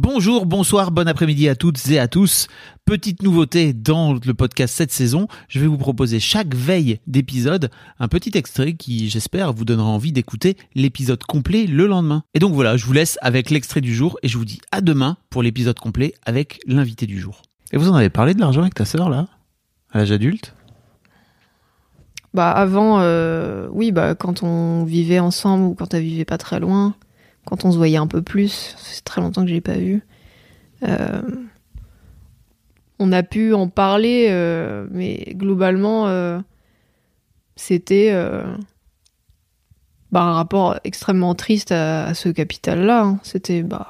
Bonjour, bonsoir, bon après-midi à toutes et à tous. Petite nouveauté dans le podcast cette saison, je vais vous proposer chaque veille d'épisode un petit extrait qui, j'espère, vous donnera envie d'écouter l'épisode complet le lendemain. Et donc voilà, je vous laisse avec l'extrait du jour et je vous dis à demain pour l'épisode complet avec l'invité du jour. Et vous en avez parlé de l'argent avec ta sœur là? À l'âge adulte? Bah avant, euh, oui, bah quand on vivait ensemble ou quand elle vivait pas très loin, quand on se voyait un peu plus, c'est très longtemps que je l'ai pas vu. euh, on a pu en parler, euh, mais globalement, euh, c'était bah, un rapport extrêmement triste à, à ce capital-là. hein. C'était bah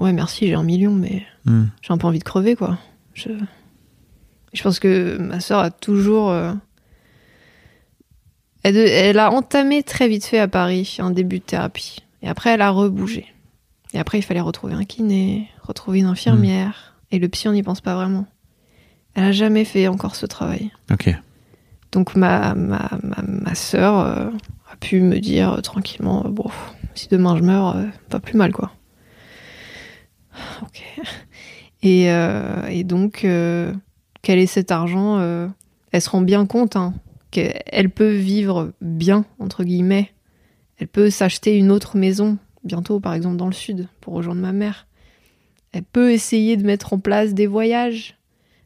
ouais merci j'ai un million, mais Hmm. j'ai un peu envie de crever quoi. Je, je pense que ma sœur a toujours. Elle, elle a entamé très vite fait à Paris un début de thérapie. Et après, elle a rebougé. Et après, il fallait retrouver un kiné, retrouver une infirmière. Et le psy, on n'y pense pas vraiment. Elle a jamais fait encore ce travail. Ok. Donc ma, ma, ma, ma sœur euh, a pu me dire euh, tranquillement, euh, bon, si demain je meurs, euh, pas plus mal quoi. Ok. Et, et donc, quel est cet argent Elle se rend bien compte hein, qu'elle peut vivre bien, entre guillemets. Elle peut s'acheter une autre maison, bientôt par exemple dans le sud, pour rejoindre ma mère. Elle peut essayer de mettre en place des voyages.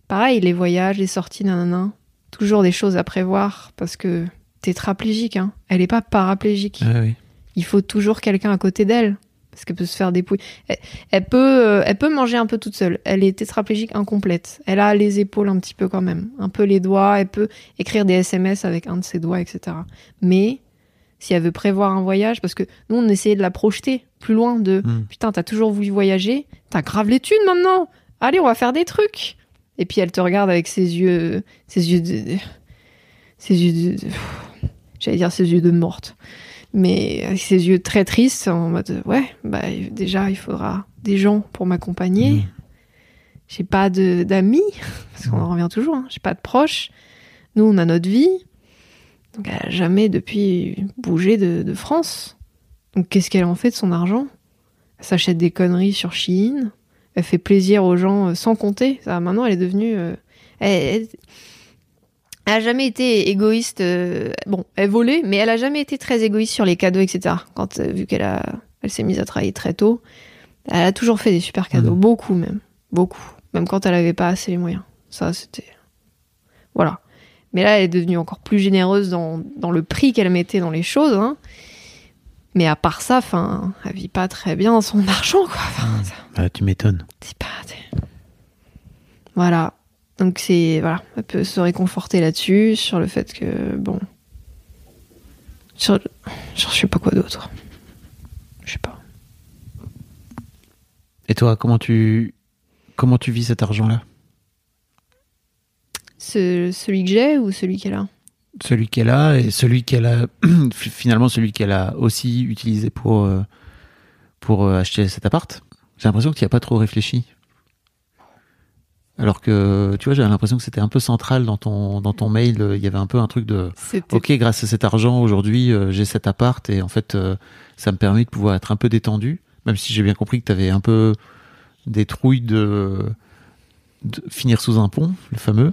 Pareil, les voyages, les sorties, nanana toujours des choses à prévoir parce que tétraplégique, hein. Elle est pas paraplégique. Ah oui. Il faut toujours quelqu'un à côté d'elle parce qu'elle peut se faire dépouiller. Elle, elle peut, euh, elle peut manger un peu toute seule. Elle est tétraplégique incomplète. Elle a les épaules un petit peu quand même, un peu les doigts. Elle peut écrire des SMS avec un de ses doigts, etc. Mais si elle veut prévoir un voyage, parce que nous on essayait de la projeter plus loin de Hmm. putain t'as toujours voulu voyager, t'as grave les thunes maintenant. Allez on va faire des trucs. Et puis elle te regarde avec ses yeux, ses yeux de, ses yeux de, j'allais dire ses yeux de morte, mais avec ses yeux très tristes en mode ouais bah déjà il faudra des gens pour m'accompagner. Mhm. J'ai pas de d'amis parce qu'on en revient toujours. Hein. J'ai pas de proches. Nous on a notre vie. Donc elle a jamais depuis bougé de, de France. Donc qu'est-ce qu'elle en fait de son argent? Elle s'achète des conneries sur Shein. Elle fait plaisir aux gens euh, sans compter. Ça, maintenant elle est devenue. euh, elle, elle- elle a jamais été égoïste. euh, bon, elle volait, mais elle a jamais été très égoïste sur les cadeaux, etc. Quand euh, vu qu'elle a, elle s'est mise à travailler très tôt, elle a toujours fait des super cadeaux, Mhm. beaucoup même, beaucoup. Même quand elle avait pas assez les moyens. Ça, c'était voilà. Mais là, elle est devenue encore plus généreuse dans, dans le prix qu'elle mettait dans les choses. hein. Mais à part ça, enfin, elle vit pas très bien son argent, quoi. Enfin, ça- Ah, tu m'étonnes. c'est pas. Voilà. Donc c'est voilà, elle peut se réconforter là-dessus sur le fait que bon, sur, sur je sais pas quoi d'autre. Je sais pas. Et toi, comment tu comment tu vis cet argent-là? Ce- celui que j'ai ou celui qu'elle a. Celui qu'elle a et celui qu'elle a finalement celui qu'elle a aussi utilisé pour euh, pour euh, acheter cet appart. J'ai l'impression que tu n'y as pas trop réfléchi. Alors que tu vois, j'avais l'impression que c'était un peu central dans ton dans ton mail. Il y avait un peu un truc de ok, grâce à cet argent aujourd'hui, euh, j'ai cet appart et en fait, euh, ça me permet de pouvoir être un peu détendu, même si j'ai bien compris que tu avais un peu des trouilles de, de finir sous un pont, le fameux.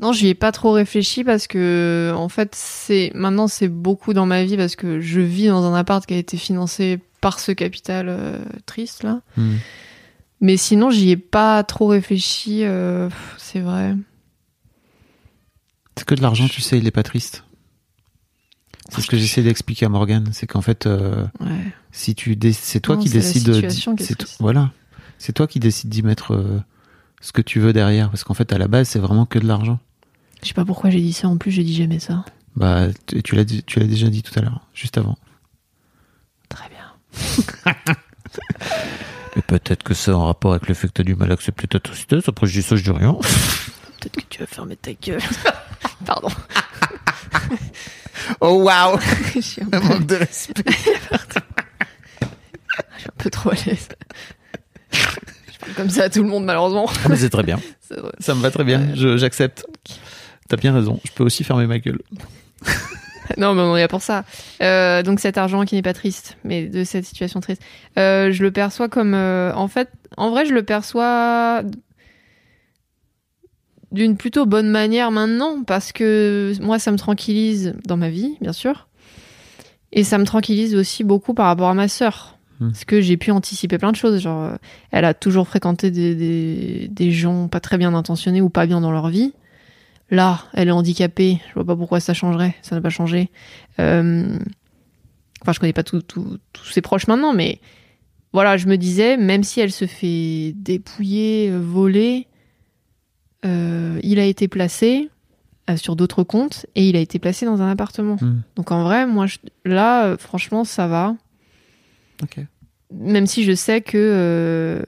Non, j'y ai pas trop réfléchi parce que en fait, c'est maintenant c'est beaucoup dans ma vie parce que je vis dans un appart qui a été financé par ce capital euh, triste là. Hmm. Mais sinon, j'y ai pas trop réfléchi. euh, c'est vrai. C'est que de l'argent, tu sais, il est pas triste. C'est ce que j'essaie d'expliquer à Morgan, c'est qu'en fait, euh, Ouais. si tu dé- c'est toi qui décides voilà, c'est toi qui décides d'y mettre ce que tu veux derrière, parce qu'en fait, à la base, c'est vraiment que de l'argent. Je sais pas pourquoi j'ai dit ça. En plus, j'ai dit jamais ça. Bah, tu l'as dit- tu l'as déjà dit tout à l'heure, juste avant. Très bien. Et peut-être que c'est en rapport avec le fait que t'as du mal à accepter ta tristesse. Après, je dis ça, je dis rien. Peut-être que tu vas fermer ta gueule. Pardon. Oh waouh Je suis un Un peu, manque de respect. je suis un peu trop à l'aise. Je parle comme ça à tout le monde, malheureusement. Ah, mais c'est très bien. Ça me va très bien. Je- J'accepte. T'as bien raison. Je peux aussi fermer ma gueule. Non, mais on est là pour ça. Euh, donc cet argent qui n'est pas triste, mais de cette situation triste, euh, je le perçois comme, euh, en fait, en vrai, je le perçois d'une plutôt bonne manière maintenant, parce que moi, ça me tranquillise dans ma vie, bien sûr, et ça me tranquillise aussi beaucoup par rapport à ma sœur. Hmm. Parce que j'ai pu anticiper plein de choses. Genre, elle a toujours fréquenté des, des, des gens pas très bien intentionnés ou pas bien dans leur vie. Là, elle est handicapée. Je vois pas pourquoi ça changerait. Ça n'a pas changé. Euh, Enfin, je connais pas tout- tout- tous ses proches maintenant, mais voilà, je me disais, même si elle se fait dépouiller, voler, euh, il a été placé euh, sur d'autres comptes et il a été placé dans un appartement. Hmm. Donc en vrai, moi, je- là, franchement, ça va. Ok. Même si je sais que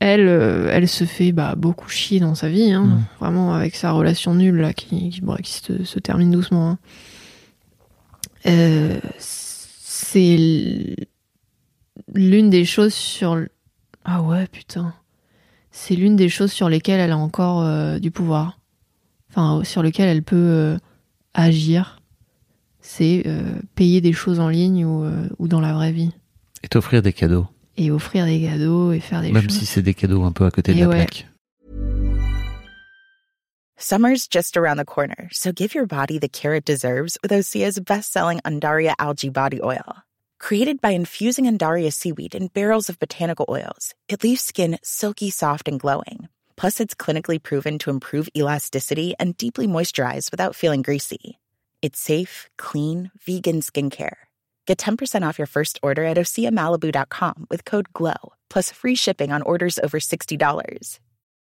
elle, euh, elle se fait bah, beaucoup chier dans sa vie, hein. Mm. vraiment avec sa relation nulle là, qui, qui, bon, qui se, se termine doucement. hein. Euh, c'est l'une des choses sur. l- Ah ouais, putain. C'est l'une des choses sur lesquelles elle a encore euh, du pouvoir. Enfin, sur lesquelles elle peut agir. C'est payer des choses en ligne ou, ou dans la vraie vie. Et t'offrir des cadeaux. Et offrir des cadeaux et faire des Même choses. si c'est des cadeaux un peu à côté de Et la ouais. plaque. Summer's just around the corner, so give your body the care it deserves with Osea's best-selling Andaria algae body oil. Created by infusing Andaria seaweed in barrels of botanical oils, it leaves skin silky soft and glowing. Plus, it's clinically proven to improve elasticity and deeply moisturize without feeling greasy. It's safe, clean, vegan skincare. Get 10% off your first order at OseaMalibu.com with code GLOW, plus free shipping on orders over $60.